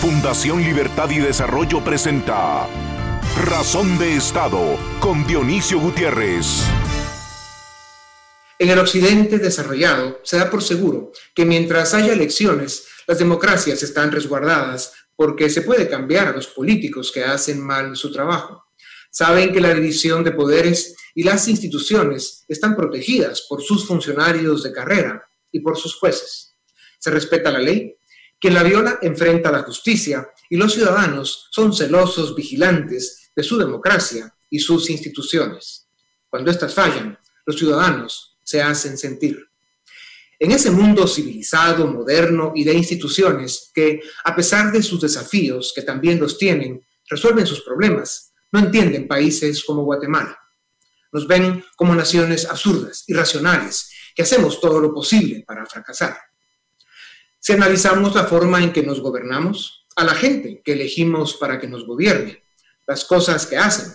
Fundación Libertad y Desarrollo presenta Razón de Estado con Dionisio Gutiérrez. En el occidente desarrollado se da por seguro que mientras haya elecciones, las democracias están resguardadas porque se puede cambiar a los políticos que hacen mal su trabajo. Saben que la división de poderes y las instituciones están protegidas por sus funcionarios de carrera y por sus jueces. Se respeta la ley quien la viola enfrenta a la justicia y los ciudadanos son celosos vigilantes de su democracia y sus instituciones. Cuando éstas fallan, los ciudadanos se hacen sentir. En ese mundo civilizado, moderno y de instituciones que, a pesar de sus desafíos, que también los tienen, resuelven sus problemas, no entienden países como Guatemala. Nos ven como naciones absurdas, irracionales, que hacemos todo lo posible para fracasar. Si analizamos la forma en que nos gobernamos, a la gente que elegimos para que nos gobierne, las cosas que hacen,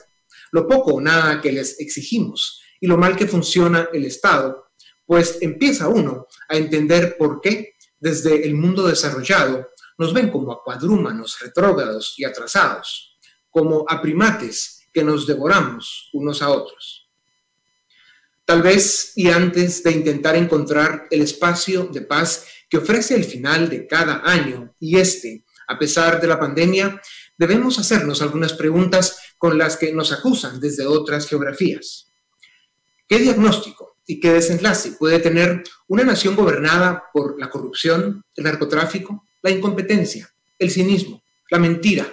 lo poco o nada que les exigimos y lo mal que funciona el Estado, pues empieza uno a entender por qué desde el mundo desarrollado nos ven como a cuadrúmanos retrógrados y atrasados, como a primates que nos devoramos unos a otros. Tal vez y antes de intentar encontrar el espacio de paz que ofrece el final de cada año y este, a pesar de la pandemia, debemos hacernos algunas preguntas con las que nos acusan desde otras geografías. ¿Qué diagnóstico y qué desenlace puede tener una nación gobernada por la corrupción, el narcotráfico, la incompetencia, el cinismo, la mentira,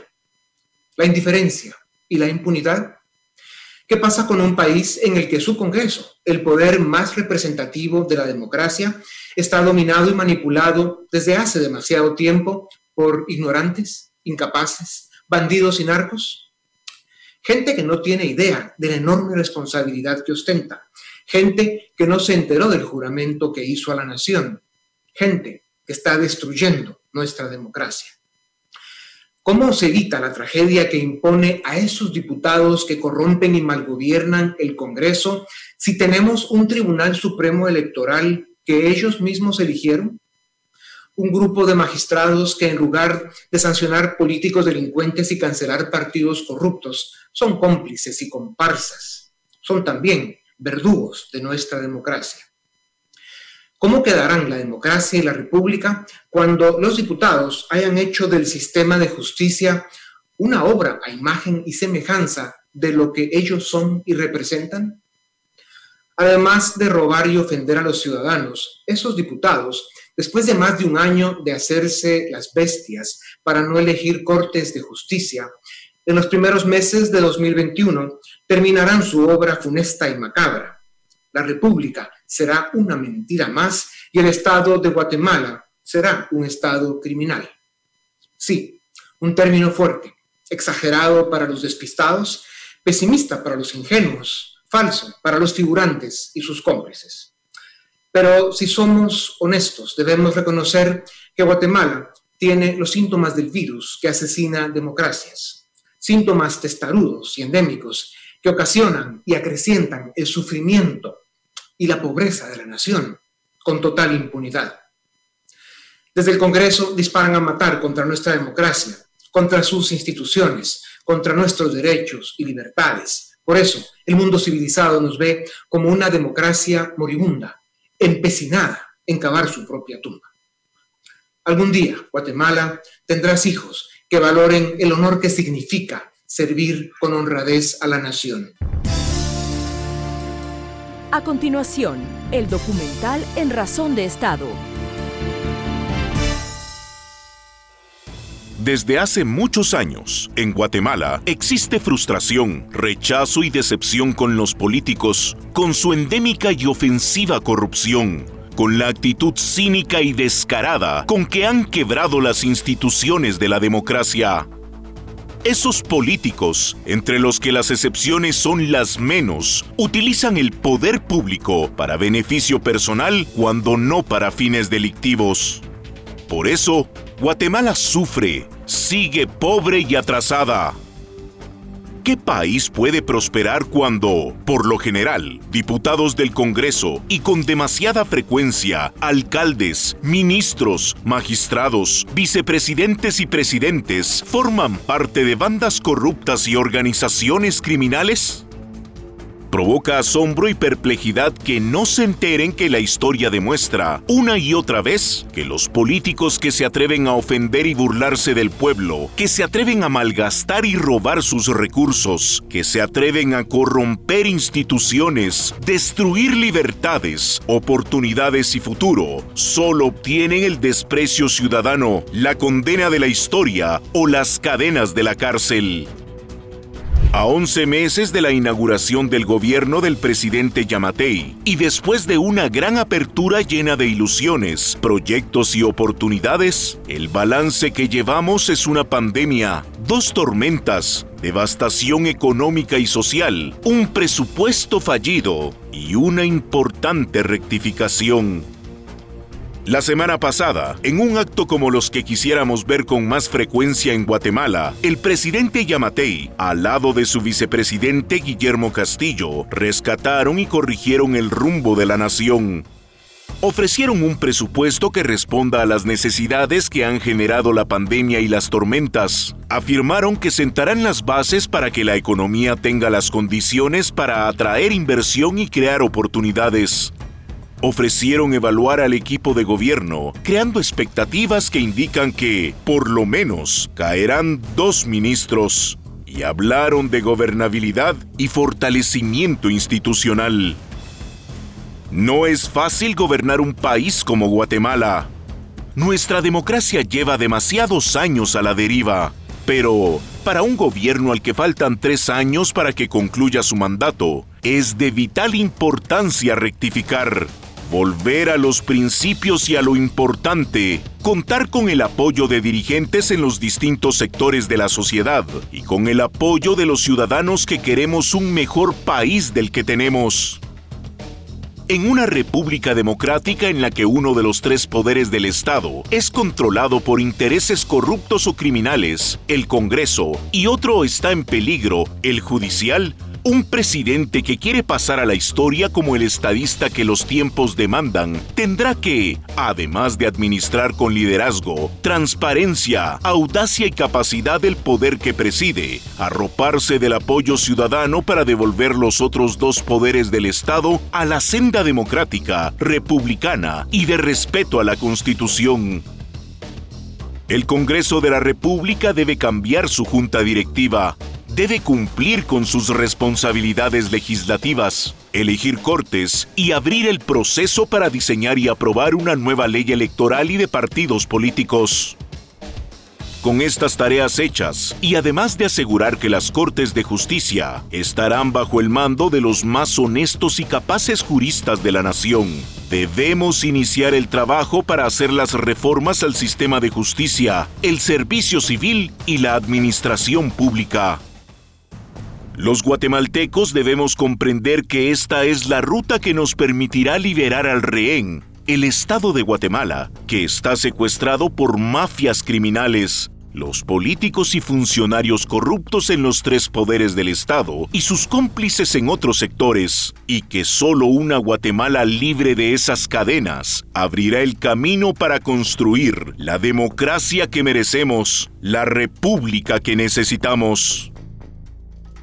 la indiferencia y la impunidad? ¿Qué pasa con un país en el que su Congreso, el poder más representativo de la democracia, está dominado y manipulado desde hace demasiado tiempo por ignorantes, incapaces, bandidos y narcos? Gente que no tiene idea de la enorme responsabilidad que ostenta, gente que no se enteró del juramento que hizo a la nación, gente que está destruyendo nuestra democracia. ¿Cómo se evita la tragedia que impone a esos diputados que corrompen y malgobiernan el Congreso si tenemos un Tribunal Supremo Electoral que ellos mismos eligieron? Un grupo de magistrados que en lugar de sancionar políticos delincuentes y cancelar partidos corruptos, son cómplices y comparsas. Son también verdugos de nuestra democracia. ¿Cómo quedarán la democracia y la república cuando los diputados hayan hecho del sistema de justicia una obra a imagen y semejanza de lo que ellos son y representan? Además de robar y ofender a los ciudadanos, esos diputados, después de más de un año de hacerse las bestias para no elegir cortes de justicia, en los primeros meses de 2021 terminarán su obra funesta y macabra. La República será una mentira más y el Estado de Guatemala será un Estado criminal. Sí, un término fuerte, exagerado para los despistados, pesimista para los ingenuos, falso para los figurantes y sus cómplices. Pero si somos honestos, debemos reconocer que Guatemala tiene los síntomas del virus que asesina democracias, síntomas testarudos y endémicos que ocasionan y acrecientan el sufrimiento y la pobreza de la nación con total impunidad. Desde el Congreso disparan a matar contra nuestra democracia, contra sus instituciones, contra nuestros derechos y libertades. Por eso, el mundo civilizado nos ve como una democracia moribunda, empecinada en cavar su propia tumba. Algún día, Guatemala, tendrás hijos que valoren el honor que significa servir con honradez a la nación. A continuación, el documental En Razón de Estado. Desde hace muchos años, en Guatemala existe frustración, rechazo y decepción con los políticos, con su endémica y ofensiva corrupción, con la actitud cínica y descarada con que han quebrado las instituciones de la democracia esos políticos, entre los que las excepciones son las menos, utilizan el poder público para beneficio personal cuando no para fines delictivos. Por eso, Guatemala sufre, sigue pobre y atrasada. ¿Qué país puede prosperar cuando, por lo general, diputados del Congreso y con demasiada frecuencia, alcaldes, ministros, magistrados, vicepresidentes y presidentes forman parte de bandas corruptas y organizaciones criminales? Provoca asombro y perplejidad que no se enteren que la historia demuestra una y otra vez que los políticos que se atreven a ofender y burlarse del pueblo, que se atreven a malgastar y robar sus recursos, que se atreven a corromper instituciones, destruir libertades, oportunidades y futuro, solo obtienen el desprecio ciudadano, la condena de la historia o las cadenas de la cárcel. A 11 meses de la inauguración del gobierno del presidente Yamatei y después de una gran apertura llena de ilusiones, proyectos y oportunidades, el balance que llevamos es una pandemia, dos tormentas, devastación económica y social, un presupuesto fallido y una importante rectificación. La semana pasada, en un acto como los que quisiéramos ver con más frecuencia en Guatemala, el presidente Yamatei, al lado de su vicepresidente Guillermo Castillo, rescataron y corrigieron el rumbo de la nación. Ofrecieron un presupuesto que responda a las necesidades que han generado la pandemia y las tormentas. Afirmaron que sentarán las bases para que la economía tenga las condiciones para atraer inversión y crear oportunidades ofrecieron evaluar al equipo de gobierno, creando expectativas que indican que, por lo menos, caerán dos ministros, y hablaron de gobernabilidad y fortalecimiento institucional. No es fácil gobernar un país como Guatemala. Nuestra democracia lleva demasiados años a la deriva, pero para un gobierno al que faltan tres años para que concluya su mandato, es de vital importancia rectificar volver a los principios y a lo importante, contar con el apoyo de dirigentes en los distintos sectores de la sociedad y con el apoyo de los ciudadanos que queremos un mejor país del que tenemos. En una república democrática en la que uno de los tres poderes del Estado es controlado por intereses corruptos o criminales, el Congreso, y otro está en peligro, el judicial, un presidente que quiere pasar a la historia como el estadista que los tiempos demandan tendrá que, además de administrar con liderazgo, transparencia, audacia y capacidad del poder que preside, arroparse del apoyo ciudadano para devolver los otros dos poderes del Estado a la senda democrática, republicana y de respeto a la Constitución. El Congreso de la República debe cambiar su junta directiva debe cumplir con sus responsabilidades legislativas, elegir cortes y abrir el proceso para diseñar y aprobar una nueva ley electoral y de partidos políticos. Con estas tareas hechas, y además de asegurar que las Cortes de Justicia estarán bajo el mando de los más honestos y capaces juristas de la nación, debemos iniciar el trabajo para hacer las reformas al sistema de justicia, el servicio civil y la administración pública. Los guatemaltecos debemos comprender que esta es la ruta que nos permitirá liberar al rehén, el Estado de Guatemala, que está secuestrado por mafias criminales, los políticos y funcionarios corruptos en los tres poderes del Estado y sus cómplices en otros sectores, y que solo una Guatemala libre de esas cadenas abrirá el camino para construir la democracia que merecemos, la república que necesitamos.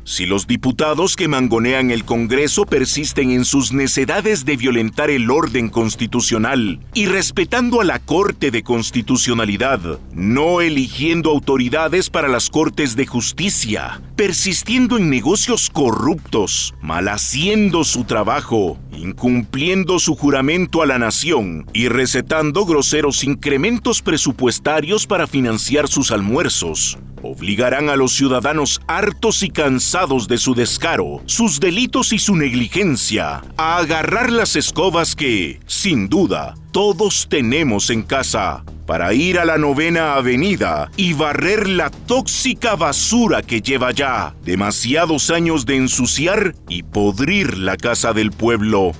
Si los diputados que mangonean el Congreso persisten en sus necedades de violentar el orden constitucional y respetando a la Corte de Constitucionalidad, no eligiendo autoridades para las Cortes de Justicia, persistiendo en negocios corruptos, mal haciendo su trabajo, incumpliendo su juramento a la nación y recetando groseros incrementos presupuestarios para financiar sus almuerzos, obligarán a los ciudadanos hartos y cansados de su descaro, sus delitos y su negligencia a agarrar las escobas que, sin duda, todos tenemos en casa para ir a la novena avenida y barrer la tóxica basura que lleva ya demasiados años de ensuciar y podrir la casa del pueblo.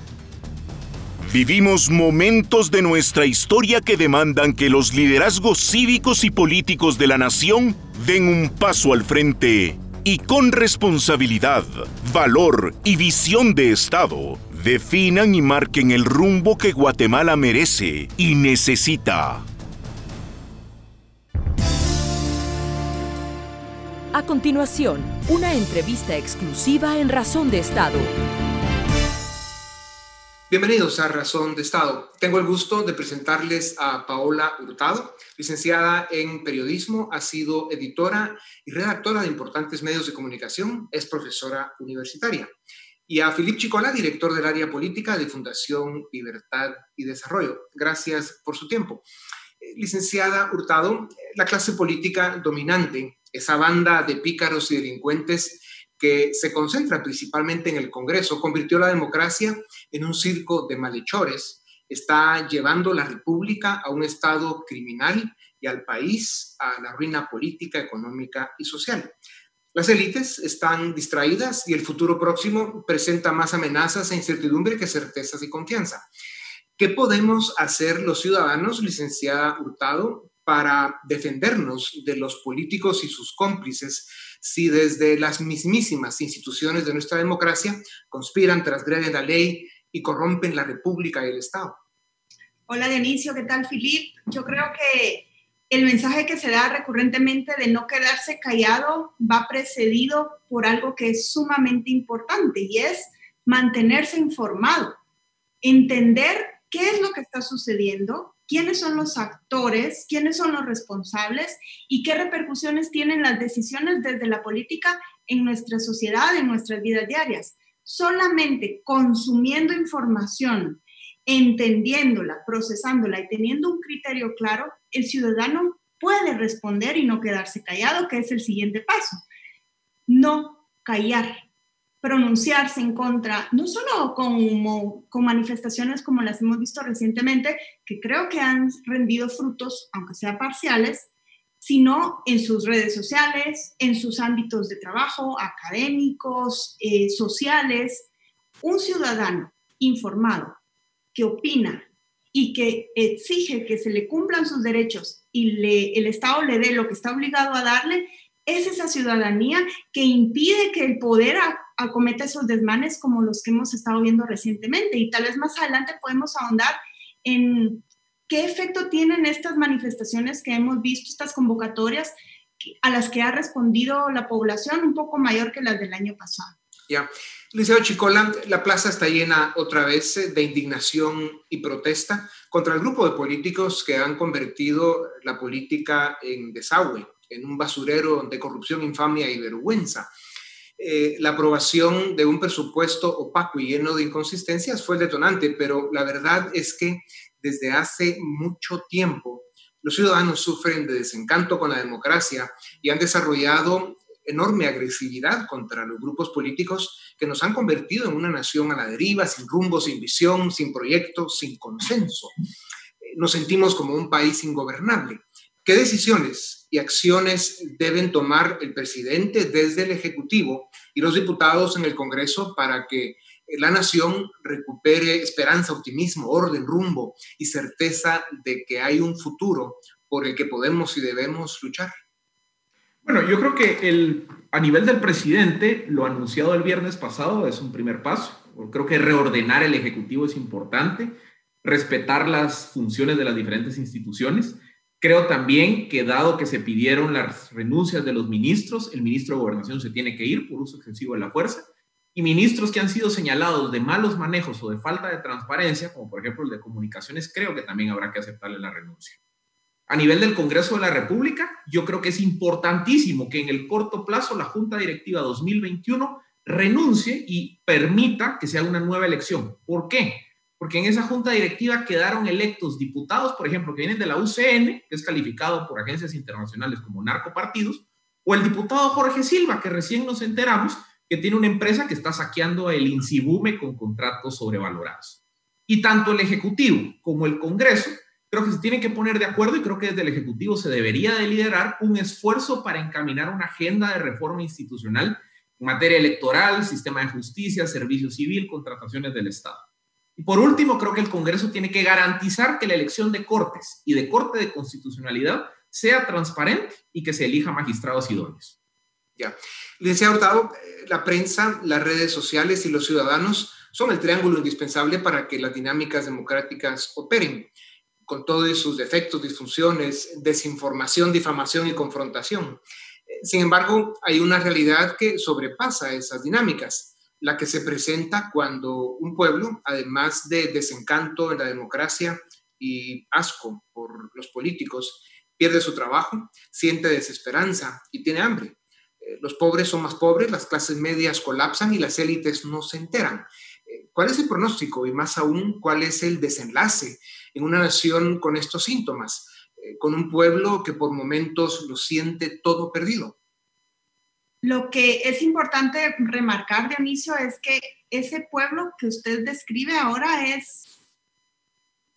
Vivimos momentos de nuestra historia que demandan que los liderazgos cívicos y políticos de la nación den un paso al frente y con responsabilidad, valor y visión de Estado, definan y marquen el rumbo que Guatemala merece y necesita. A continuación, una entrevista exclusiva en Razón de Estado. Bienvenidos a Razón de Estado. Tengo el gusto de presentarles a Paola Hurtado, licenciada en periodismo, ha sido editora y redactora de importantes medios de comunicación, es profesora universitaria. Y a Filip Chicola, director del área política de Fundación Libertad y Desarrollo. Gracias por su tiempo. Eh, licenciada Hurtado, la clase política dominante, esa banda de pícaros y delincuentes que se concentra principalmente en el Congreso, convirtió la democracia en un circo de malhechores, está llevando la República a un estado criminal y al país a la ruina política, económica y social. Las élites están distraídas y el futuro próximo presenta más amenazas e incertidumbre que certezas y confianza. ¿Qué podemos hacer los ciudadanos, licenciada Hurtado, para defendernos de los políticos y sus cómplices si desde las mismísimas instituciones de nuestra democracia conspiran, transgreden la ley y corrompen la República y el Estado. Hola Dionisio, ¿qué tal Filip? Yo creo que el mensaje que se da recurrentemente de no quedarse callado va precedido por algo que es sumamente importante y es mantenerse informado, entender qué es lo que está sucediendo, quiénes son los actores, quiénes son los responsables y qué repercusiones tienen las decisiones desde la política en nuestra sociedad, en nuestras vidas diarias. Solamente consumiendo información, entendiéndola, procesándola y teniendo un criterio claro, el ciudadano puede responder y no quedarse callado, que es el siguiente paso. No callar, pronunciarse en contra, no solo con, con manifestaciones como las hemos visto recientemente, que creo que han rendido frutos, aunque sea parciales, sino en sus redes sociales, en sus ámbitos de trabajo, académicos, eh, sociales. Un ciudadano informado que opina y que exige que se le cumplan sus derechos y le, el Estado le dé lo que está obligado a darle, es esa ciudadanía que impide que el poder acometa esos desmanes como los que hemos estado viendo recientemente. Y tal vez más adelante podemos ahondar en qué efecto tienen estas manifestaciones que hemos visto, estas convocatorias a las que ha respondido la población un poco mayor que las del año pasado. Ya. Liceo Chicola, la plaza está llena otra vez de indignación y protesta contra el grupo de políticos que han convertido la política en desagüe, en un basurero de corrupción, infamia y vergüenza. Eh, la aprobación de un presupuesto opaco y lleno de inconsistencias fue el detonante, pero la verdad es que desde hace mucho tiempo los ciudadanos sufren de desencanto con la democracia y han desarrollado enorme agresividad contra los grupos políticos que nos han convertido en una nación a la deriva, sin rumbo, sin visión, sin proyecto, sin consenso. Eh, nos sentimos como un país ingobernable. ¿Qué decisiones y acciones deben tomar el presidente desde el Ejecutivo y los diputados en el Congreso para que la nación recupere esperanza, optimismo, orden, rumbo y certeza de que hay un futuro por el que podemos y debemos luchar? Bueno, yo creo que el, a nivel del presidente, lo anunciado el viernes pasado es un primer paso. Creo que reordenar el Ejecutivo es importante, respetar las funciones de las diferentes instituciones. Creo también que dado que se pidieron las renuncias de los ministros, el ministro de Gobernación se tiene que ir por uso excesivo de la fuerza. Y ministros que han sido señalados de malos manejos o de falta de transparencia, como por ejemplo el de comunicaciones, creo que también habrá que aceptarle la renuncia a nivel del Congreso de la República, yo creo que es importantísimo que en el corto plazo la Junta Directiva 2021 renuncie y permita que se haga una nueva elección. ¿Por qué? Porque en esa Junta Directiva quedaron electos diputados, por ejemplo, que vienen de la UCN, que es calificado por agencias internacionales como narcopartidos, o el diputado Jorge Silva, que recién nos enteramos que tiene una empresa que está saqueando el Insibume con contratos sobrevalorados. Y tanto el Ejecutivo como el Congreso creo que se tienen que poner de acuerdo y creo que desde el Ejecutivo se debería de liderar un esfuerzo para encaminar una agenda de reforma institucional en materia electoral, sistema de justicia, servicio civil, contrataciones del Estado. Y por último, creo que el Congreso tiene que garantizar que la elección de cortes y de corte de constitucionalidad sea transparente y que se elija magistrados idóneos. Ya. Licenciado Hurtado, eh, la prensa, las redes sociales y los ciudadanos son el triángulo indispensable para que las dinámicas democráticas operen, con todos sus defectos, disfunciones, desinformación, difamación y confrontación. Eh, sin embargo, hay una realidad que sobrepasa esas dinámicas, la que se presenta cuando un pueblo, además de desencanto en la democracia y asco por los políticos, pierde su trabajo, siente desesperanza y tiene hambre. Eh, los pobres son más pobres, las clases medias colapsan y las élites no se enteran. ¿Cuál es el pronóstico y más aún cuál es el desenlace en una nación con estos síntomas, eh, con un pueblo que por momentos lo siente todo perdido? Lo que es importante remarcar, Dionisio, es que ese pueblo que usted describe ahora es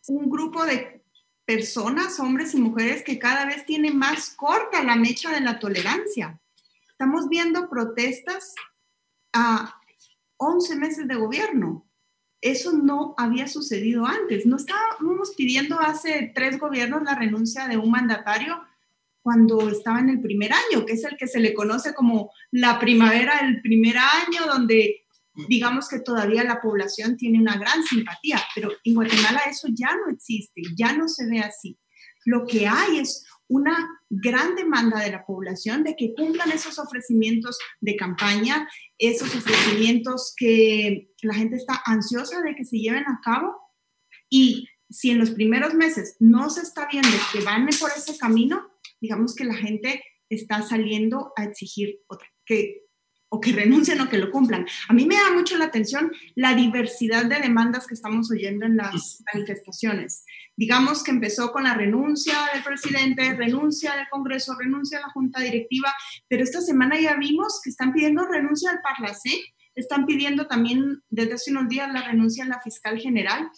un grupo de personas, hombres y mujeres, que cada vez tiene más corta la mecha de la tolerancia. Estamos viendo protestas a 11 meses de gobierno. Eso no había sucedido antes. No estábamos pidiendo hace tres gobiernos la renuncia de un mandatario cuando estaba en el primer año, que es el que se le conoce como la primavera del primer año, donde digamos que todavía la población tiene una gran simpatía, pero en Guatemala eso ya no existe, ya no se ve así. Lo que hay es una gran demanda de la población de que cumplan esos ofrecimientos de campaña, esos ofrecimientos que la gente está ansiosa de que se lleven a cabo. Y si en los primeros meses no se está viendo que van por ese camino, digamos que la gente está saliendo a exigir otra, que o que renuncien o que lo cumplan. A mí me da mucho la atención la diversidad de demandas que estamos oyendo en las manifestaciones. Digamos que empezó con la renuncia del presidente, renuncia del Congreso, renuncia a la Junta Directiva, pero esta semana ya vimos que están pidiendo renuncia al Parlacé, están pidiendo también desde hace unos días la renuncia a la fiscal general.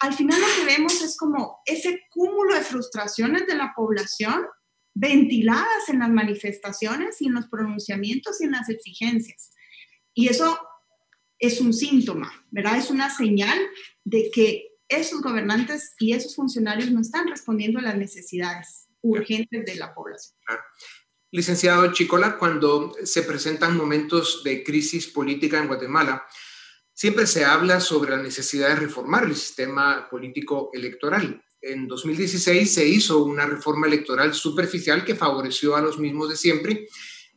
Al final lo que vemos es como ese cúmulo de frustraciones de la población ventiladas en las manifestaciones y en los pronunciamientos y en las exigencias. Y eso es un síntoma, ¿verdad? Es una señal de que esos gobernantes y esos funcionarios no están respondiendo a las necesidades urgentes de la población. Licenciado Chicola, cuando se presentan momentos de crisis política en Guatemala, siempre se habla sobre la necesidad de reformar el sistema político electoral en 2016 se hizo una reforma electoral superficial que favoreció a los mismos de siempre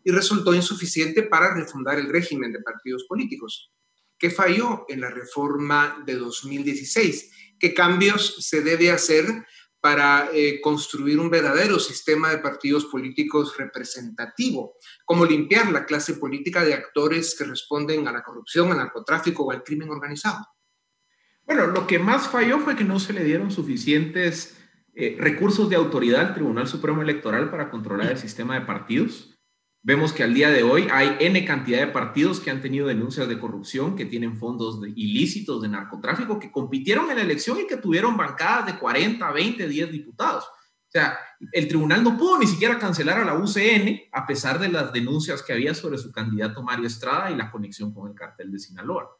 y resultó insuficiente para refundar el régimen de partidos políticos. ¿Qué falló en la reforma de 2016? ¿Qué cambios se debe hacer para eh, construir un verdadero sistema de partidos políticos representativo? ¿Cómo limpiar la clase política de actores que responden a la corrupción, al narcotráfico o al crimen organizado? Bueno, lo que más falló fue que no se le dieron suficientes eh, recursos de autoridad al Tribunal Supremo Electoral para controlar el sistema de partidos. Vemos que al día de hoy hay N cantidad de partidos que han tenido denuncias de corrupción, que tienen fondos ilícitos de narcotráfico, que compitieron en la elección y que tuvieron bancadas de 40, 20, 10 diputados. O sea, el tribunal no pudo ni siquiera cancelar a la UCN a pesar de las denuncias que había sobre su candidato Mario Estrada y la conexión con el cartel de Sinaloa.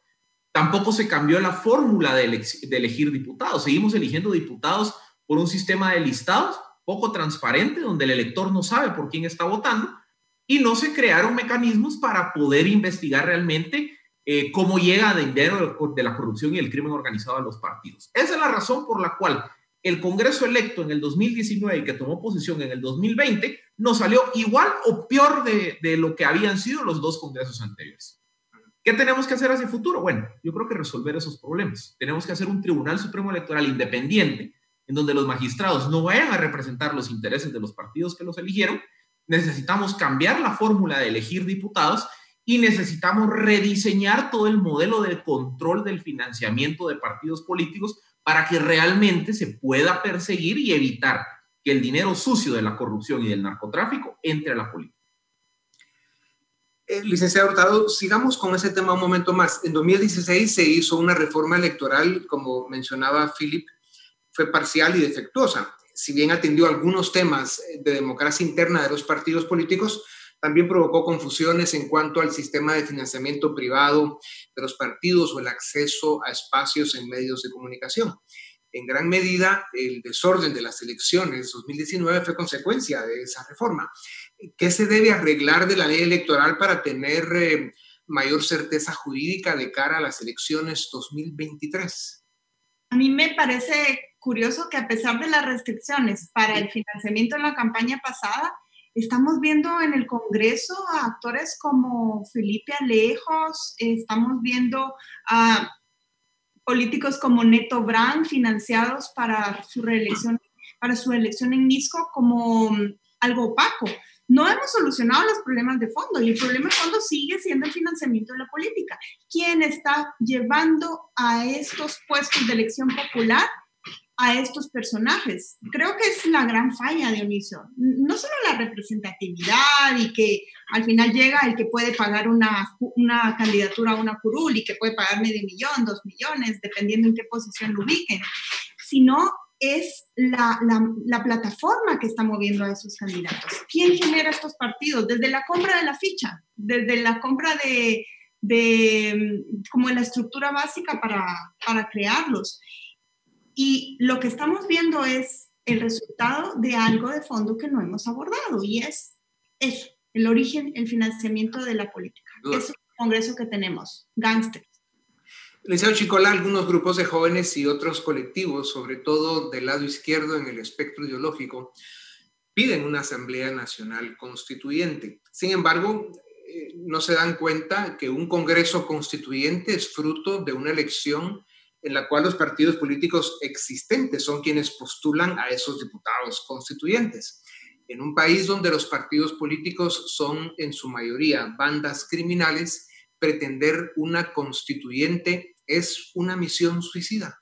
Tampoco se cambió la fórmula de, elegir diputados. Seguimos eligiendo diputados por un sistema de listados poco transparente, donde el elector no sabe por quién está votando, y no se crearon mecanismos para poder investigar realmente eh, cómo llega dinero de la corrupción y el crimen organizado a los partidos. Esa es la razón por la cual el Congreso electo en el 2019 y que tomó posición en el 2020 nos salió igual o peor de lo que habían sido los dos congresos anteriores. ¿Qué tenemos que hacer hacia el futuro? Bueno, yo creo que resolver esos problemas. Tenemos que hacer un Tribunal Supremo Electoral independiente, en donde los magistrados no vayan a representar los intereses de los partidos que los eligieron. Necesitamos cambiar la fórmula de elegir diputados y necesitamos rediseñar todo el modelo de control del financiamiento de partidos políticos para que realmente se pueda perseguir y evitar que el dinero sucio de la corrupción y del narcotráfico entre a la política. Eh, licenciado Hurtado, sigamos con ese tema un momento más. En 2016 se hizo una reforma electoral, como mencionaba Philip, fue parcial y defectuosa. Si bien atendió algunos temas de democracia interna de los partidos políticos, también provocó confusiones en cuanto al sistema de financiamiento privado de los partidos o el acceso a espacios en medios de comunicación. En gran medida, el desorden de las elecciones 2019 fue consecuencia de esa reforma. ¿Qué se debe arreglar de la ley electoral para tener eh, mayor certeza jurídica de cara a las elecciones 2023? A mí me parece curioso que a pesar de las restricciones para el financiamiento en la campaña pasada, estamos viendo en el Congreso a actores como Felipe Alejos, estamos viendo a políticos como Neto Brand financiados para su reelección, para su elección en Misco como algo opaco no hemos solucionado los problemas de fondo y el problema de fondo sigue siendo el financiamiento de la política. ¿Quién está llevando a estos puestos de elección popular a estos personajes? Creo que es la gran falla, Dionisio. No solo la representatividad y que al final llega el que puede pagar una, una candidatura a una curul y que puede pagar medio millón, dos millones, dependiendo en qué posición lo ubiquen, sino es la, plataforma que está moviendo a esos candidatos. ¿Quién genera estos partidos? Desde la compra de la ficha, desde la compra de, como la estructura básica para, para crearlos. Y lo que estamos viendo es el resultado de algo de fondo que no hemos abordado y es eso, el origen, el financiamiento de la política. Es el congreso que tenemos, gángsters. Licenciado Chicola, algunos grupos de jóvenes y otros colectivos, sobre todo del lado izquierdo en el espectro ideológico, piden una Asamblea Nacional Constituyente. Sin embargo, eh, no se dan cuenta que un Congreso Constituyente es fruto de una elección en la cual los partidos políticos existentes son quienes postulan a esos diputados constituyentes. En un país donde los partidos políticos son en su mayoría bandas criminales, pretender una constituyente es una misión suicida.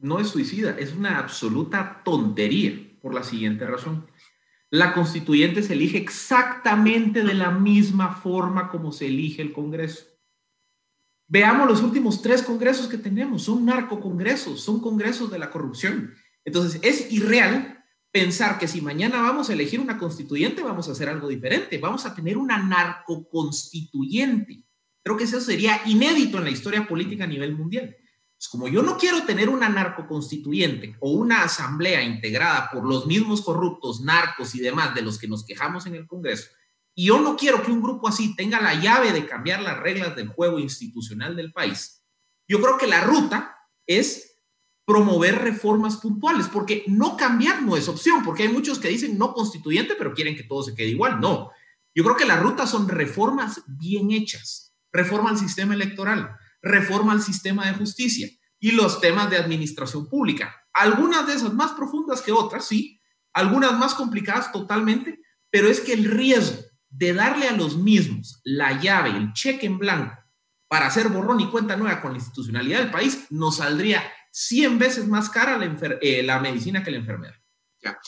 No es suicida, es una absoluta tontería por la siguiente razón. La constituyente se elige exactamente de la misma forma como se elige el Congreso. Veamos los últimos tres congresos que tenemos, son narcocongresos, son congresos de la corrupción. Entonces, es irreal pensar que si mañana vamos a elegir una constituyente, vamos a hacer algo diferente, vamos a tener una narcoconstituyente. Creo que eso sería inédito en la historia política a nivel mundial. Pues como yo no quiero tener una narcoconstituyente o una asamblea integrada por los mismos corruptos, narcos y demás de los que nos quejamos en el Congreso, y yo no quiero que un grupo así tenga la llave de cambiar las reglas del juego institucional del país, yo creo que la ruta es promover reformas puntuales, porque no cambiar no es opción, porque hay muchos que dicen no constituyente, pero quieren que todo se quede igual. No, yo creo que la ruta son reformas bien hechas reforma al sistema electoral, reforma al sistema de justicia y los temas de administración pública. Algunas de esas más profundas que otras, sí, algunas más complicadas totalmente, pero es que el riesgo de darle a los mismos la llave, el cheque en blanco para hacer borrón y cuenta nueva con la institucionalidad del país, nos saldría 100 veces más cara la, eh, la medicina que la enfermedad. Ya.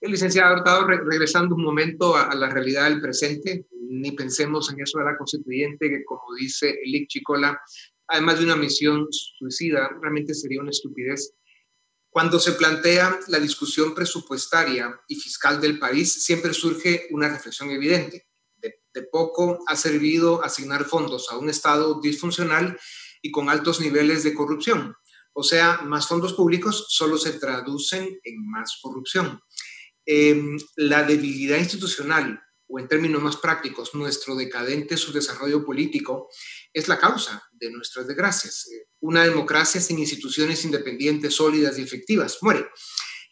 El licenciado Hurtado, regresando un momento a, la realidad del presente, ni pensemos en eso de la constituyente, que como dice Elic Chicola, además de una misión suicida, realmente sería una estupidez. Cuando se plantea la discusión presupuestaria y fiscal del país, siempre surge una reflexión evidente. De, poco ha servido asignar fondos a un Estado disfuncional y con altos niveles de corrupción. O sea, más fondos públicos solo se traducen en más corrupción. Em, la debilidad institucional, o en términos más prácticos, nuestro decadente subdesarrollo político, es la causa de nuestras desgracias. Una democracia sin instituciones independientes, sólidas y efectivas muere.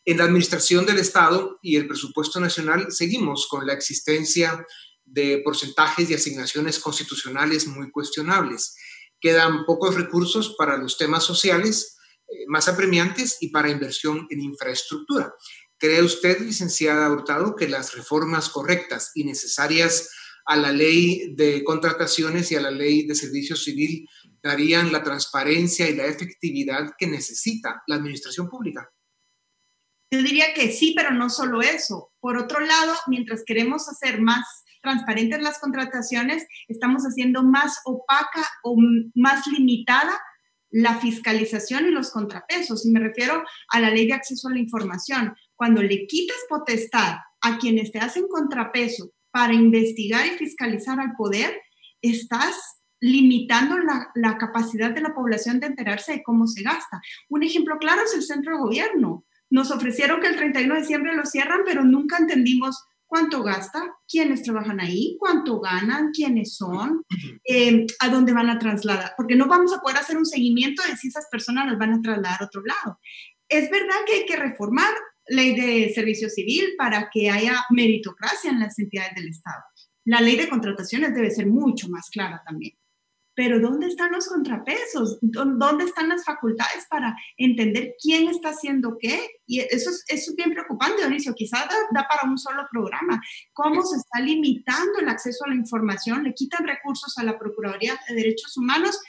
En la administración del Estado y el presupuesto nacional seguimos con la existencia de porcentajes y asignaciones constitucionales muy cuestionables. Quedan pocos recursos para los temas sociales eh, más apremiantes y para inversión en infraestructura. ¿Cree usted, licenciada Hurtado, que las reformas correctas y necesarias a la ley de contrataciones y a la ley de servicio civil darían la transparencia y la efectividad que necesita la administración pública? Yo diría que sí, pero no solo eso. Por otro lado, mientras queremos hacer más transparentes las contrataciones, estamos haciendo más opaca o más limitada la fiscalización y los contrapesos. Y me refiero a la ley de acceso a la información. Cuando le quitas potestad a quienes te hacen contrapeso para investigar y fiscalizar al poder, estás limitando la, la, capacidad de la población de enterarse de cómo se gasta. Un ejemplo claro es el centro de gobierno. Nos ofrecieron que el 31 de diciembre lo cierran, pero nunca entendimos cuánto gasta, quiénes trabajan ahí, cuánto ganan, quiénes son, eh, a dónde van a trasladar, porque no vamos a poder hacer un seguimiento de si esas personas las van a trasladar a otro lado. Es verdad que hay que reformar ley de servicio civil para que haya meritocracia en las entidades del Estado. La ley de contrataciones debe ser mucho más clara también pero ¿dónde están los contrapesos? ¿Dónde están las facultades para entender quién está haciendo qué? Y eso es, eso es bien preocupante, Dionisio. Quizás da, para un solo programa. ¿Cómo se está limitando el acceso a la información? Le quitan recursos a la Procuraduría de Derechos Humanos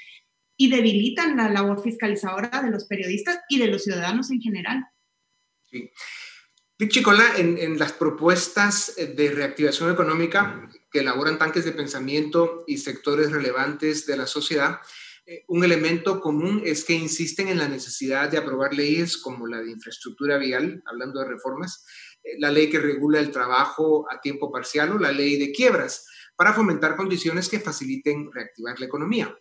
y debilitan la labor fiscalizadora de los periodistas y de los ciudadanos en general. Sí. En, las propuestas de reactivación económica, que elaboran tanques de pensamiento y sectores relevantes de la sociedad, eh, un elemento común es que insisten en la necesidad de aprobar leyes como la de infraestructura vial, hablando de reformas, eh, la ley que regula el trabajo a tiempo parcial o la ley de quiebras, para fomentar condiciones que faciliten reactivar la economía.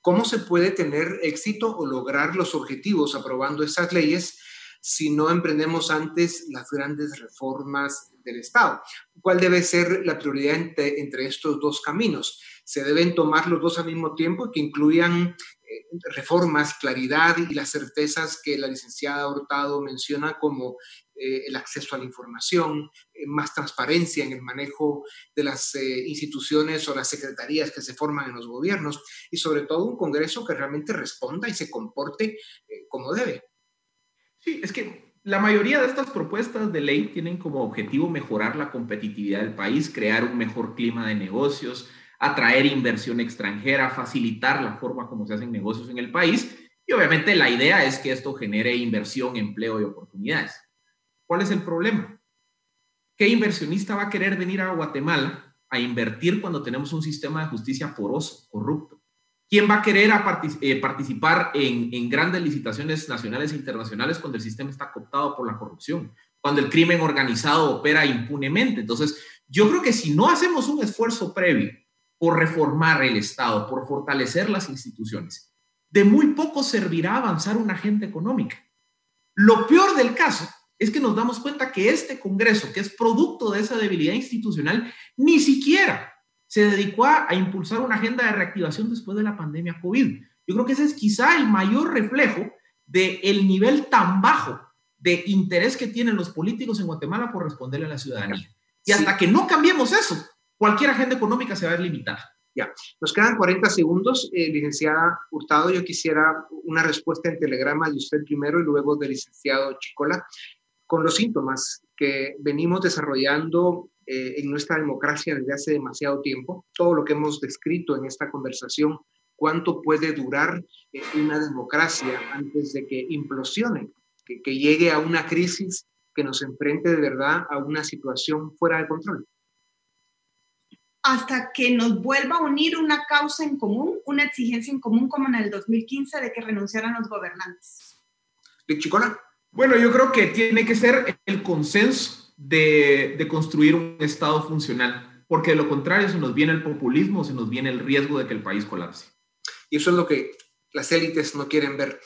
¿Cómo se puede tener éxito o lograr los objetivos aprobando esas leyes si no emprendemos antes las grandes reformas del Estado. ¿Cuál debe ser la prioridad entre, estos dos caminos? ¿Se deben tomar los dos al mismo tiempo que incluyan eh, reformas, claridad y las certezas que la licenciada Hurtado menciona como eh, el acceso a la información, eh, más transparencia en el manejo de las instituciones o las secretarías que se forman en los gobiernos y sobre todo un Congreso que realmente responda y se comporte como debe. Sí, es que la mayoría de estas propuestas de ley tienen como objetivo mejorar la competitividad del país, crear un mejor clima de negocios, atraer inversión extranjera, facilitar la forma como se hacen negocios en el país. Y obviamente la idea es que esto genere inversión, empleo y oportunidades. ¿Cuál es el problema? ¿Qué inversionista va a querer venir a Guatemala a invertir cuando tenemos un sistema de justicia poroso, corrupto? ¿Quién va a querer eh, participar en, grandes licitaciones nacionales e internacionales cuando el sistema está cooptado por la corrupción? Cuando el crimen organizado opera impunemente. Entonces, yo creo que si no hacemos un esfuerzo previo por reformar el Estado, por fortalecer las instituciones, de muy poco servirá avanzar una agenda económica. Lo peor del caso es que nos damos cuenta que este Congreso, que es producto de esa debilidad institucional, ni siquiera se dedicó a, impulsar una agenda de reactivación después de la pandemia COVID. Yo creo que ese es quizá el mayor reflejo del el nivel tan bajo de interés que tienen los políticos en Guatemala por responderle a la ciudadanía. Y hasta que no cambiemos eso, cualquier agenda económica se va a ver limitada. Ya, nos quedan 40 segundos. Eh, licenciada Hurtado, yo quisiera una respuesta en telegrama de usted primero y luego del licenciado Chicola, con los síntomas que venimos desarrollando eh, en nuestra democracia desde hace demasiado tiempo. Todo lo que hemos descrito en esta conversación, cuánto puede durar eh, una democracia antes de que implosione, que, que llegue a una crisis que nos enfrente de verdad a una situación fuera de control hasta que nos vuelva a unir una causa en común, una exigencia en común como en el 2015 de que renunciaran los gobernantes. Chicola. Bueno, yo creo que tiene que ser el consenso de, construir un Estado funcional, porque de lo contrario se nos viene el populismo, se nos viene el riesgo de que el país colapse. Y eso es lo que las élites no quieren ver.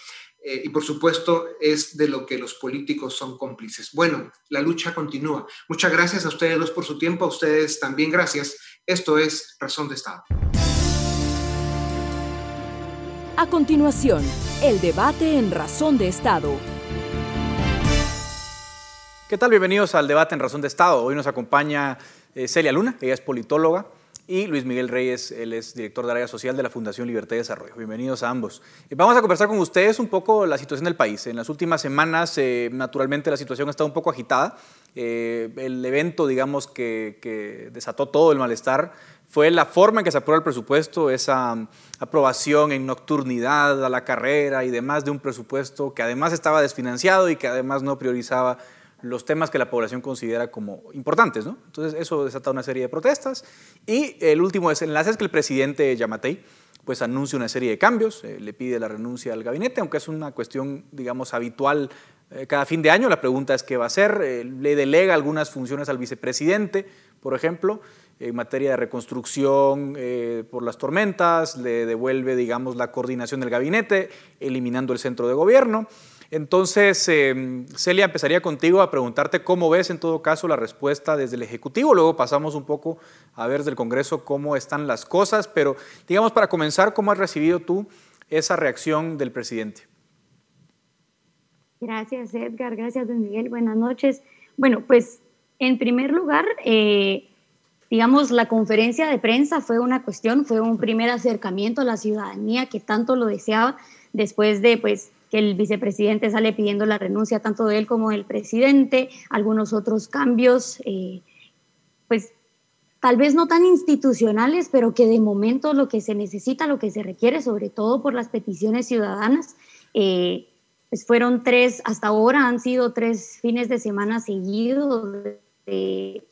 Eh, y por supuesto es de lo que los políticos son cómplices. Bueno, la lucha continúa. Muchas gracias a ustedes dos por su tiempo, a ustedes también gracias. Esto es Razón de Estado. A continuación, el debate en Razón de Estado ¿Qué tal? Bienvenidos al debate en Razón de Estado. Hoy nos acompaña eh, Celia Luna, ella es politóloga, y Luis Miguel Reyes, él es director de área social de la Fundación Libertad y Desarrollo. Bienvenidos a ambos. Eh, vamos a conversar con ustedes un poco la situación del país. En las últimas semanas, eh, naturalmente, la situación ha estado un poco agitada. el evento, digamos, que, que, desató todo el malestar fue la forma en que se aprobó el presupuesto, esa um, aprobación en nocturnidad a la carrera y demás de un presupuesto que además estaba desfinanciado y que además no priorizaba los temas que la población considera como importantes. ¿no? Entonces eso desata una serie de protestas y el último desenlace es que el presidente Yamatei pues anuncia una serie de cambios, eh, le pide la renuncia al gabinete, aunque es una cuestión, digamos, habitual eh, cada fin de año. La pregunta es qué va a hacer. Eh, le delega algunas funciones al vicepresidente, por ejemplo, en materia de reconstrucción por las tormentas, le devuelve, digamos, la coordinación del gabinete, eliminando el centro de gobierno. Entonces, em, Celia, empezaría contigo a preguntarte cómo ves en todo caso la respuesta desde el Ejecutivo, luego pasamos un poco a ver desde el Congreso cómo están las cosas, pero digamos para comenzar, ¿cómo has recibido tú esa reacción del presidente? Gracias, Edgar. Gracias, don Miguel. Buenas noches. Bueno, pues en primer lugar, eh, digamos, la conferencia de prensa fue una cuestión, fue un primer acercamiento a la ciudadanía que tanto lo deseaba después de, pues, que el vicepresidente sale pidiendo la renuncia tanto de él como del presidente, algunos otros cambios, eh, pues tal vez no tan institucionales, pero que de momento lo que se necesita, lo que se requiere, sobre todo por las peticiones ciudadanas, eh, pues fueron tres, hasta ahora han sido tres fines de semana seguidos de,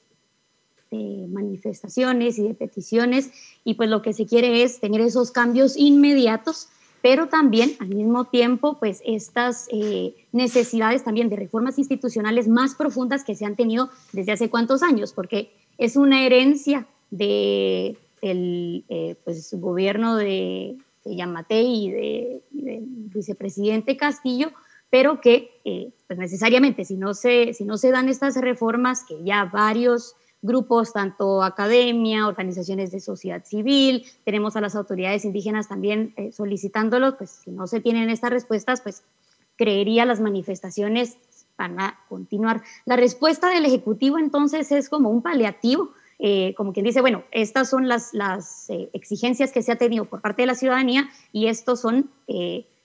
de manifestaciones y de peticiones, y pues lo que se quiere es tener esos cambios inmediatos pero también al mismo tiempo, pues estas eh, necesidades también de reformas institucionales más profundas que se han tenido desde hace cuántos años, porque es una herencia de eh, pues, gobierno de, de Yamate y del vicepresidente Castillo, pero que eh, pues necesariamente si no, se, si no se dan estas reformas que ya varios grupos, tanto academia, organizaciones de sociedad civil, tenemos a las autoridades indígenas también eh, solicitándolos, pues si no se tienen estas respuestas, pues creería las manifestaciones van a continuar. La respuesta del Ejecutivo entonces es como un paliativo, eh, como quien dice, bueno, estas son las, las eh, exigencias que se ha tenido por parte de la ciudadanía y estos son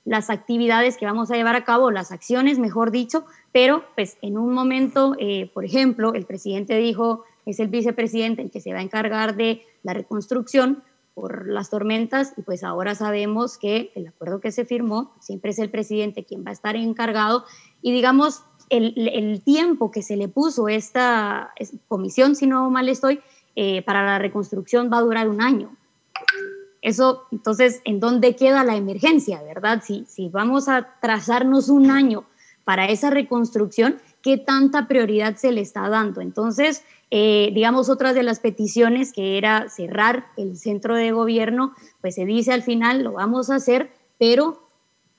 las actividades que vamos a llevar a cabo, las acciones, mejor dicho, pero pues en un momento, por ejemplo, el presidente dijo es el vicepresidente el que se va a encargar de la reconstrucción por las tormentas y pues ahora sabemos que el acuerdo que se firmó siempre es el presidente quien va a estar encargado y digamos el, tiempo que se le puso esta comisión, si no mal estoy, eh, para la reconstrucción va a durar un año. Eso, entonces, ¿en dónde queda la emergencia, verdad? Si, si vamos a trazarnos un año para esa reconstrucción, ¿qué tanta prioridad se le está dando? Entonces, eh, digamos, otras de las peticiones que era cerrar el centro de gobierno, pues se dice al final, lo vamos a hacer, pero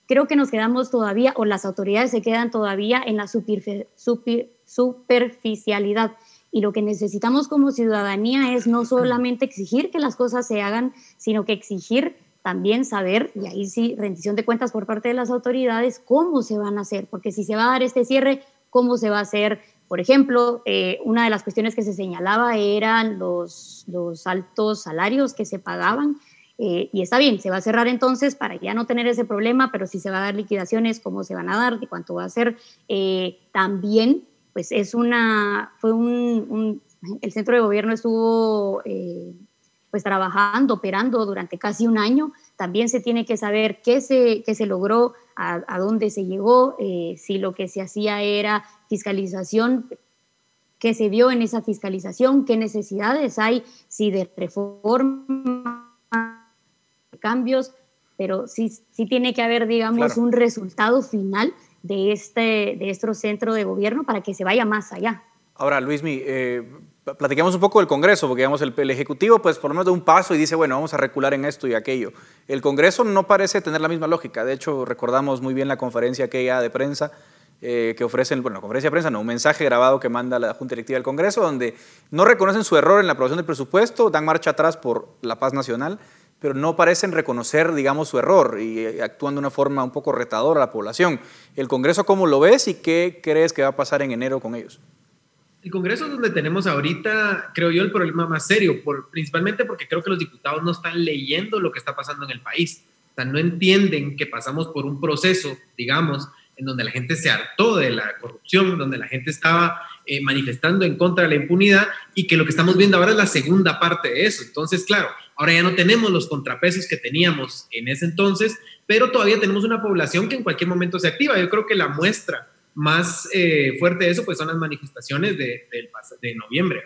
creo que nos quedamos todavía, o las autoridades se quedan todavía en la superficialidad. Y lo que necesitamos como ciudadanía es no solamente exigir que las cosas se hagan, sino que exigir también saber, y ahí sí, rendición de cuentas por parte de las autoridades, cómo se van a hacer, porque si se va a dar este cierre, cómo se va a hacer, por ejemplo, eh, una de las cuestiones que se señalaba eran los, altos salarios que se pagaban. Eh, y está bien, se va a cerrar entonces para ya no tener ese problema, pero si se va a dar liquidaciones, cómo se van a dar, de cuánto va a ser. Eh, también, pues es una, fue un, el centro de gobierno estuvo pues trabajando, operando durante casi un año. También se tiene que saber qué se, qué se logró, a, dónde se llegó, si lo que se hacía era fiscalización, qué se vio en esa fiscalización, qué necesidades hay, si de reforma, cambios, pero sí, sí tiene que haber, digamos, un resultado final de este, de este centro de gobierno para que se vaya más allá. Ahora, Luismi, eh, platiquemos un poco del Congreso, porque digamos, el, el, Ejecutivo, pues por lo menos da un paso y dice, bueno, vamos a recular en esto y aquello. El Congreso no parece tener la misma lógica. De hecho, recordamos muy bien la conferencia aquella de prensa eh, que ofrecen, bueno, conferencia de prensa, no, un mensaje grabado que manda la Junta Directiva del Congreso, donde no reconocen su error en la aprobación del presupuesto, dan marcha atrás por la paz nacional, pero no parecen reconocer, digamos, su error y eh, actúan de una forma un poco retadora a la población. ¿El Congreso cómo lo ves y qué crees que va a pasar en enero con ellos? El Congreso es donde tenemos ahorita, creo yo, el problema más serio, por, principalmente porque creo que los diputados no están leyendo lo que está pasando en el país. O sea, no entienden que pasamos por un proceso, digamos, en donde la gente se hartó de la corrupción, donde la gente estaba eh, manifestando en contra de la impunidad y que lo que estamos viendo ahora es la segunda parte de eso. Entonces, claro, ahora ya no tenemos los contrapesos que teníamos en ese entonces, pero todavía tenemos una población que en cualquier momento se activa. Yo creo que la muestra más eh, fuerte eso pues son las manifestaciones de, de, noviembre.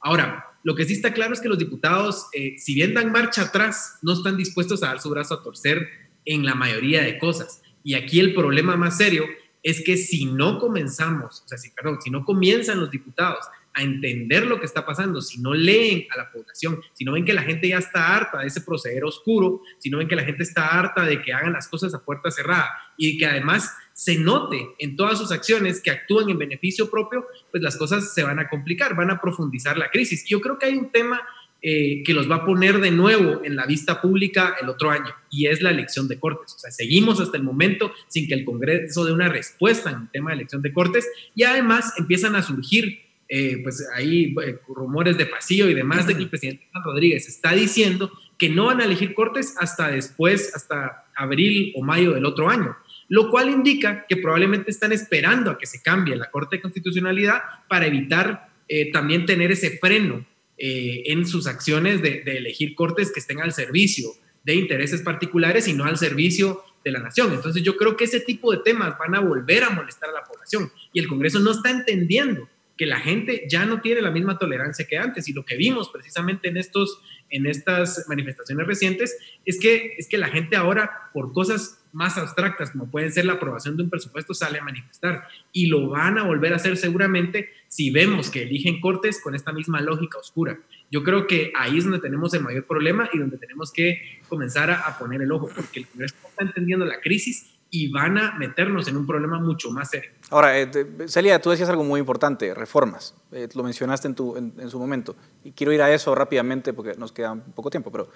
Ahora, lo que sí está claro es que los diputados, eh, si bien dan marcha atrás, no están dispuestos a dar su brazo a torcer en la mayoría de cosas. Y aquí el problema más serio es que si no comenzamos, o sea, si, perdón, si no comienzan los diputados a entender lo que está pasando, si no leen a la población, si no ven que la gente ya está harta de ese proceder oscuro, si no ven que la gente está harta de que hagan las cosas a puerta cerrada y que además se note en todas sus acciones que actúan en beneficio propio, pues las cosas se van a complicar, van a profundizar la crisis. Yo creo que hay un tema eh, que los va a poner de nuevo en la vista pública el otro año, y es la elección de cortes. O sea, seguimos hasta el momento sin que el Congreso dé una respuesta en el tema de elección de cortes, y además empiezan a surgir, eh, pues ahí eh, rumores de pasillo y demás de que el presidente Rodríguez está diciendo que no van a elegir cortes hasta después, hasta abril o mayo del otro año lo cual indica que probablemente están esperando a que se cambie la Corte de Constitucionalidad para evitar también tener ese freno eh, en sus acciones de, elegir cortes que estén al servicio de intereses particulares y no al servicio de la nación. Entonces yo creo que ese tipo de temas van a volver a molestar a la población y el Congreso no está entendiendo que la gente ya no tiene la misma tolerancia que antes y lo que vimos precisamente en estos en estas manifestaciones recientes es que es que la gente ahora por cosas más abstractas como pueden ser la aprobación de un presupuesto sale a manifestar y lo van a volver a hacer seguramente si vemos que eligen cortes con esta misma lógica oscura. Yo creo que ahí es donde tenemos el mayor problema y donde tenemos que comenzar a, poner el ojo, porque el Congreso está entendiendo la crisis y van a meternos en un problema mucho más serio. Ahora, eh, Celia, tú decías algo muy importante, reformas. Eh, lo mencionaste en, tu, en, su momento. Y quiero ir a eso rápidamente porque nos queda poco tiempo. Pero,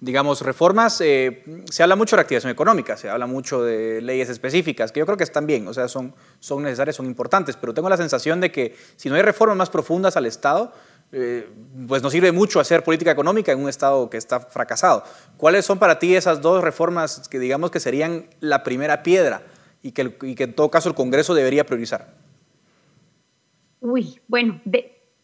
digamos, reformas, eh, se habla mucho de reactivación económica, se habla mucho de leyes específicas, que yo creo que están bien, o sea, son, son necesarias, son importantes. Pero tengo la sensación de que si no hay reformas más profundas al Estado, eh, pues nos sirve mucho hacer política económica en un Estado que está fracasado. ¿Cuáles son para ti esas dos reformas que digamos que serían la primera piedra y que, en todo caso el Congreso debería priorizar? Uy, bueno,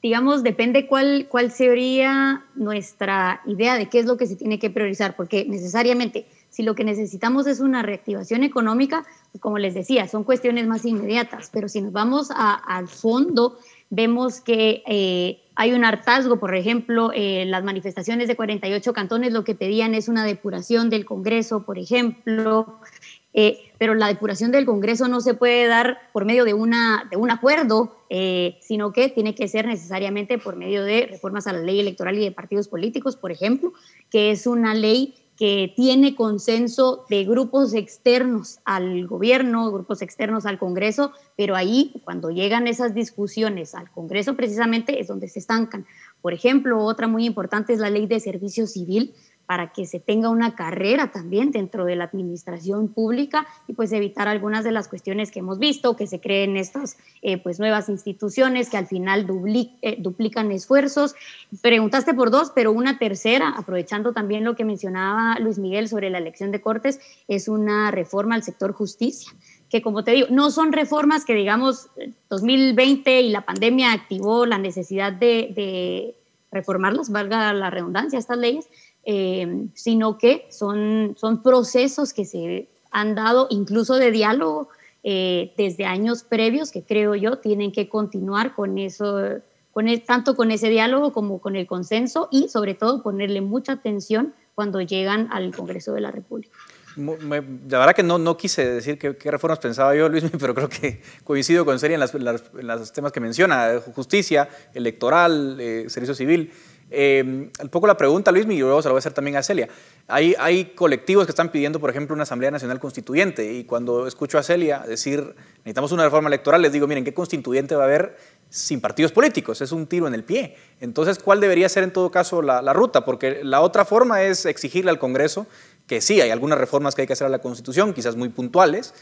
digamos, depende cuál, cuál sería nuestra idea de qué es lo que se tiene que priorizar, porque necesariamente si lo que necesitamos es una reactivación económica, pues como les decía, son cuestiones más inmediatas, pero si nos vamos al fondo, vemos que eh, hay un hartazgo, por ejemplo, eh, las manifestaciones de 48 cantones lo que pedían es una depuración del Congreso, por ejemplo, eh, pero la depuración del Congreso no se puede dar por medio de, una, de un acuerdo, sino que tiene que ser necesariamente por medio de reformas a la ley electoral y de partidos políticos, por ejemplo, que es una ley que tiene consenso de grupos externos al gobierno, grupos externos al Congreso, pero ahí cuando llegan esas discusiones al Congreso precisamente es donde se estancan. Por ejemplo, otra muy importante es la ley de servicio civil, para que se tenga una carrera también dentro de la administración pública y pues evitar algunas de las cuestiones que hemos visto, que se creen estas eh, pues nuevas instituciones que al final eh, duplican esfuerzos. Preguntaste por dos, pero una tercera, aprovechando también lo que mencionaba Luis Miguel sobre la elección de Cortes, es una reforma al sector justicia que como te digo, no son reformas que digamos 2020 y la pandemia activó la necesidad de, de reformarlas, valga la redundancia, estas leyes, eh, sino que son, son procesos que se han dado incluso de diálogo eh, desde años previos que creo yo tienen que continuar con eso, con tanto con ese diálogo como con el consenso y sobre todo ponerle mucha atención cuando llegan al Congreso de la República. La verdad que no, no quise decir qué, reformas pensaba yo, Luis, pero creo que coincido con Seria en, los temas que menciona, justicia, electoral, eh, servicio civil. Eh, un poco la pregunta, Luis, y luego se lo voy a hacer también a Celia. Hay, hay colectivos que están pidiendo, por ejemplo, una Asamblea Nacional Constituyente, y cuando escucho a Celia decir, necesitamos una reforma electoral, les digo, miren, ¿qué constituyente va a haber sin partidos políticos? Es un tiro en el pie. Entonces, ¿cuál debería ser en todo caso la, la ruta? Porque la otra forma es exigirle al Congreso que sí, hay algunas reformas que hay que hacer a la Constitución, quizás muy puntuales,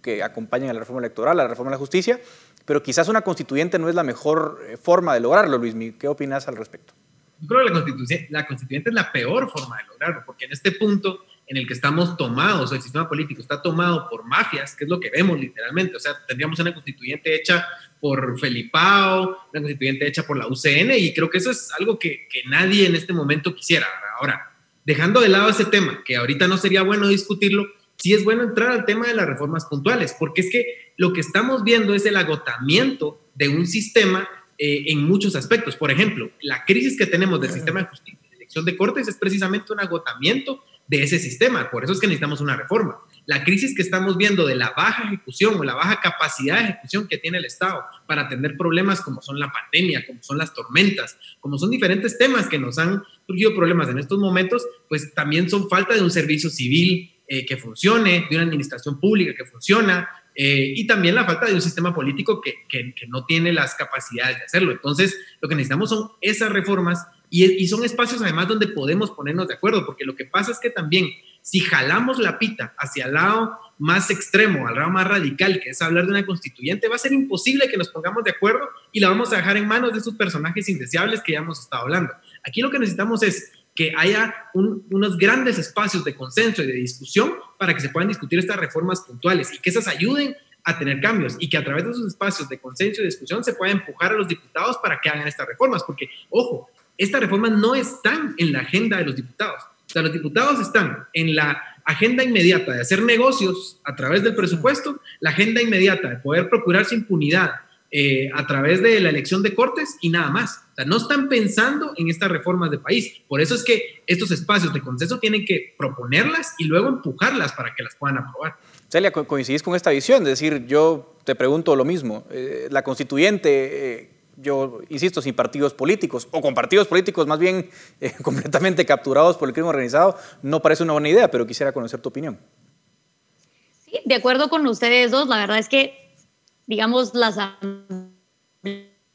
que acompañen a la reforma electoral, a la reforma de la justicia, pero quizás una constituyente no es la mejor eh, forma de lograrlo, Luis. ¿Qué opinas al respecto? Yo creo que la, la constituyente es la peor forma de lograrlo, porque en este punto en el que estamos tomados, el sistema político está tomado por mafias, que es lo que vemos literalmente. O sea, tendríamos una constituyente hecha por Felipao, una constituyente hecha por la UCN, y creo que eso es algo que, que nadie en este momento quisiera. Ahora, dejando de lado ese tema, que ahorita no sería bueno discutirlo, sí es bueno entrar al tema de las reformas puntuales, porque es que lo que estamos viendo es el agotamiento de un sistema eh, en muchos aspectos. Por ejemplo, la crisis que tenemos del sistema de justicia y elección de cortes es precisamente un agotamiento de ese sistema. Por eso es que necesitamos una reforma. la crisis que estamos viendo de la baja ejecución o la baja capacidad de ejecución que tiene el Estado para atender problemas como son la pandemia, como son las tormentas, como son diferentes temas que nos han surgido problemas en estos momentos, pues también son falta de un servicio civil eh, que funcione, de una administración pública que funciona, eh, y también la falta de un sistema político que, que, no tiene las capacidades de hacerlo. Entonces, lo que necesitamos son esas reformas y, y, son espacios además donde podemos ponernos de acuerdo, porque lo que pasa es que también si jalamos la pita hacia el lado más extremo, al lado más radical, que es hablar de una constituyente, va a ser imposible que nos pongamos de acuerdo y la vamos a dejar en manos de esos personajes indeseables que ya hemos estado hablando. Aquí lo que necesitamos es que haya unos grandes espacios de consenso y de discusión para que se puedan discutir estas reformas puntuales y que esas ayuden a tener cambios y que a través de esos espacios de consenso y discusión se pueda empujar a los diputados para que hagan estas reformas, porque, ojo, estas reformas no están en la agenda de los diputados. O sea, los diputados están en la agenda inmediata de hacer negocios a través del presupuesto, la agenda inmediata de poder procurarse impunidad eh, a través de la elección de cortes y nada más. O sea, no están pensando en estas reformas de país. Por eso es que estos espacios de consenso tienen que proponerlas y luego empujarlas para que las puedan aprobar. Celia, ¿coincidís con esta visión? Es decir, yo te pregunto lo mismo. Eh, la constituyente, eh, yo insisto, sin partidos políticos, o con partidos políticos más bien completamente capturados por el crimen organizado, no parece una buena idea, pero quisiera conocer tu opinión. Sí, de acuerdo con ustedes dos, la verdad es que digamos, la Asamblea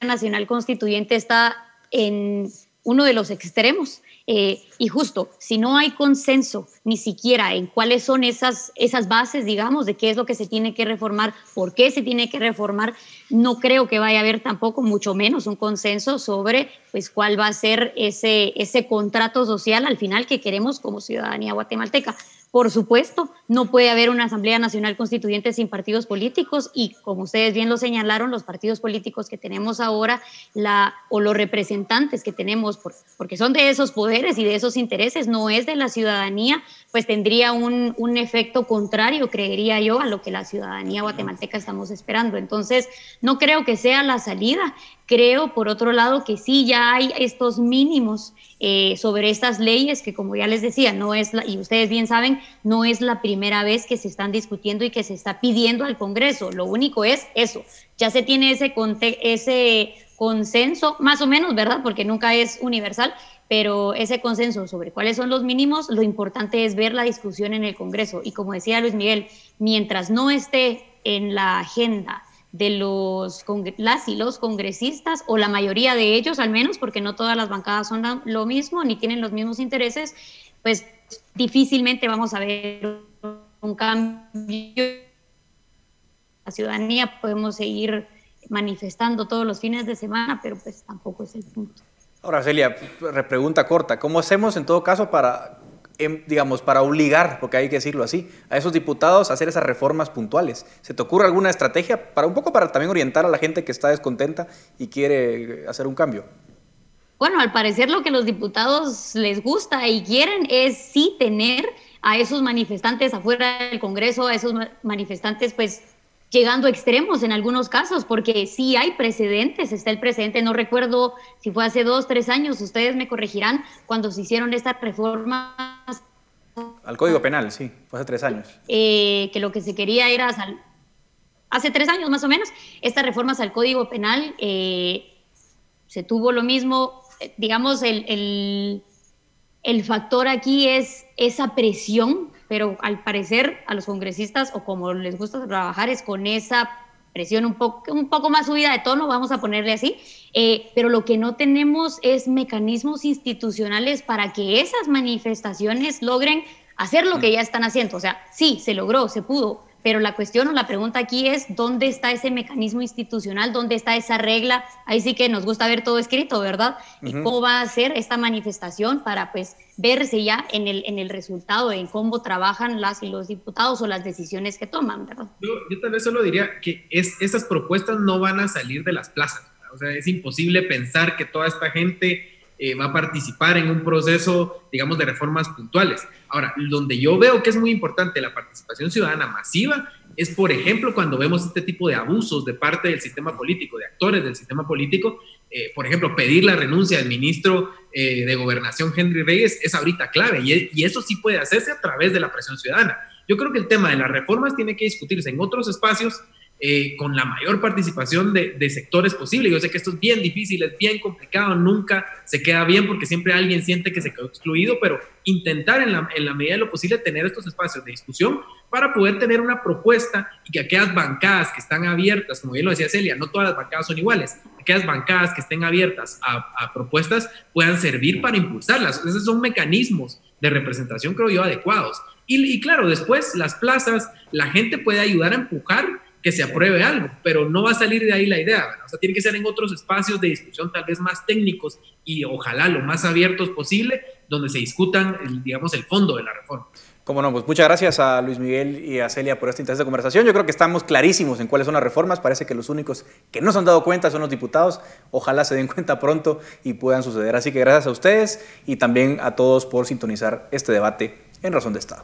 Nacional Constituyente está en uno de los extremos. Eh, y justo, si no hay consenso ni siquiera en cuáles son esas, esas bases, digamos, de qué es lo que se tiene que reformar, por qué se tiene que reformar, no creo que vaya a haber tampoco, mucho menos, un consenso sobre pues, cuál va a ser ese, ese contrato social al final que queremos como ciudadanía guatemalteca. Por supuesto, no puede haber una Asamblea Nacional Constituyente sin partidos políticos y como ustedes bien lo señalaron, los partidos políticos que tenemos ahora la, o los representantes que tenemos, porque son de esos poderes y de esos intereses, no es de la ciudadanía, pues tendría un, un efecto contrario, creería yo, a lo que la ciudadanía guatemalteca estamos esperando. Entonces, no creo que sea la salida. Creo, por otro lado, que sí ya hay estos mínimos eh, sobre estas leyes que, como ya les decía, no es, la, y ustedes bien saben, no es la primera vez que se están discutiendo y que se está pidiendo al Congreso. Lo único es eso, ya se tiene ese, ese consenso, más o menos, ¿verdad? Porque nunca es universal, pero ese consenso sobre cuáles son los mínimos, lo importante es ver la discusión en el Congreso. Y como decía Luis Miguel, mientras no esté en la agenda de los, las y los congresistas, o la mayoría de ellos al menos, porque no todas las bancadas son lo mismo ni tienen los mismos intereses, pues difícilmente vamos a ver un cambio. La ciudadanía podemos seguir manifestando todos los fines de semana, pero pues tampoco es el punto. Ahora, Celia, repregunta corta. ¿Cómo hacemos en todo caso para Em, digamos, para obligar, porque hay que decirlo así, a esos diputados a hacer esas reformas puntuales? ¿Se te ocurre alguna estrategia para un poco para también orientar a la gente que está descontenta y quiere hacer un cambio? Bueno, al parecer lo que los diputados les gusta y quieren es sí tener a esos manifestantes afuera del Congreso, a esos manifestantes pues llegando a extremos en algunos casos, porque sí hay precedentes, está el precedente, no recuerdo si fue hace dos, tres años, ustedes me corregirán, cuando se hicieron estas reformas. Al Código Penal, sí, fue hace tres años. Eh, que lo que se quería era, hace tres años más o menos, estas reformas al Código Penal, eh, se tuvo lo mismo, eh, digamos, el, el, el factor aquí es esa presión pero al parecer a los congresistas o como les gusta trabajar es con esa presión un poco, un poco más subida de tono, vamos a ponerle así, eh, pero lo que no tenemos es mecanismos institucionales para que esas manifestaciones logren hacer lo que ya están haciendo. O sea, sí, se logró, se pudo, pero la cuestión o la pregunta aquí es, ¿dónde está ese mecanismo institucional? ¿Dónde está esa regla? Ahí sí que nos gusta ver todo escrito, ¿verdad? ¿Y cómo va a ser esta manifestación para pues verse ya en el, en el resultado, en cómo trabajan las y los diputados o las decisiones que toman, ¿verdad? Yo, yo tal vez solo diría que es, esas propuestas no van a salir de las plazas. O sea, es imposible pensar que toda esta gente eh, va a participar en un proceso, digamos, de reformas puntuales. Ahora, donde yo veo que es muy importante la participación ciudadana masiva es, por ejemplo, cuando vemos este tipo de abusos de parte del sistema político, de actores del sistema político. Eh, por ejemplo, pedir la renuncia del ministro eh, de Gobernación, Henry Reyes, es ahorita clave y, y eso sí puede hacerse a través de la presión ciudadana. yo creo que el tema de las reformas tiene que discutirse en otros espacios eh, con la mayor participación de, de, sectores posible. Yo sé que esto es bien difícil, es bien complicado, nunca se queda bien porque siempre alguien siente que se quedó excluido, pero intentar en la, en la medida de lo posible tener estos espacios de discusión para poder tener una propuesta y que aquellas bancadas que están abiertas, como bien lo decía Celia, no todas las bancadas son iguales, aquellas bancadas que estén abiertas a, a propuestas puedan servir para impulsarlas. Esos son mecanismos de representación, creo yo, adecuados. Y, y claro, después las plazas, la gente puede ayudar a empujar que se apruebe algo, pero no va a salir de ahí la idea, o sea, tiene que ser en otros espacios de discusión tal vez más técnicos y ojalá lo más abiertos posible, donde se discutan, digamos, el fondo de la reforma. Como no, pues muchas gracias a Luis Miguel y a Celia por esta interesante conversación. Yo creo que estamos clarísimos en cuáles son las reformas. Parece que los únicos que no se han dado cuenta son los diputados. Ojalá se den cuenta pronto y puedan suceder. Así que gracias a ustedes y también a todos por sintonizar este debate en Razón de Estado.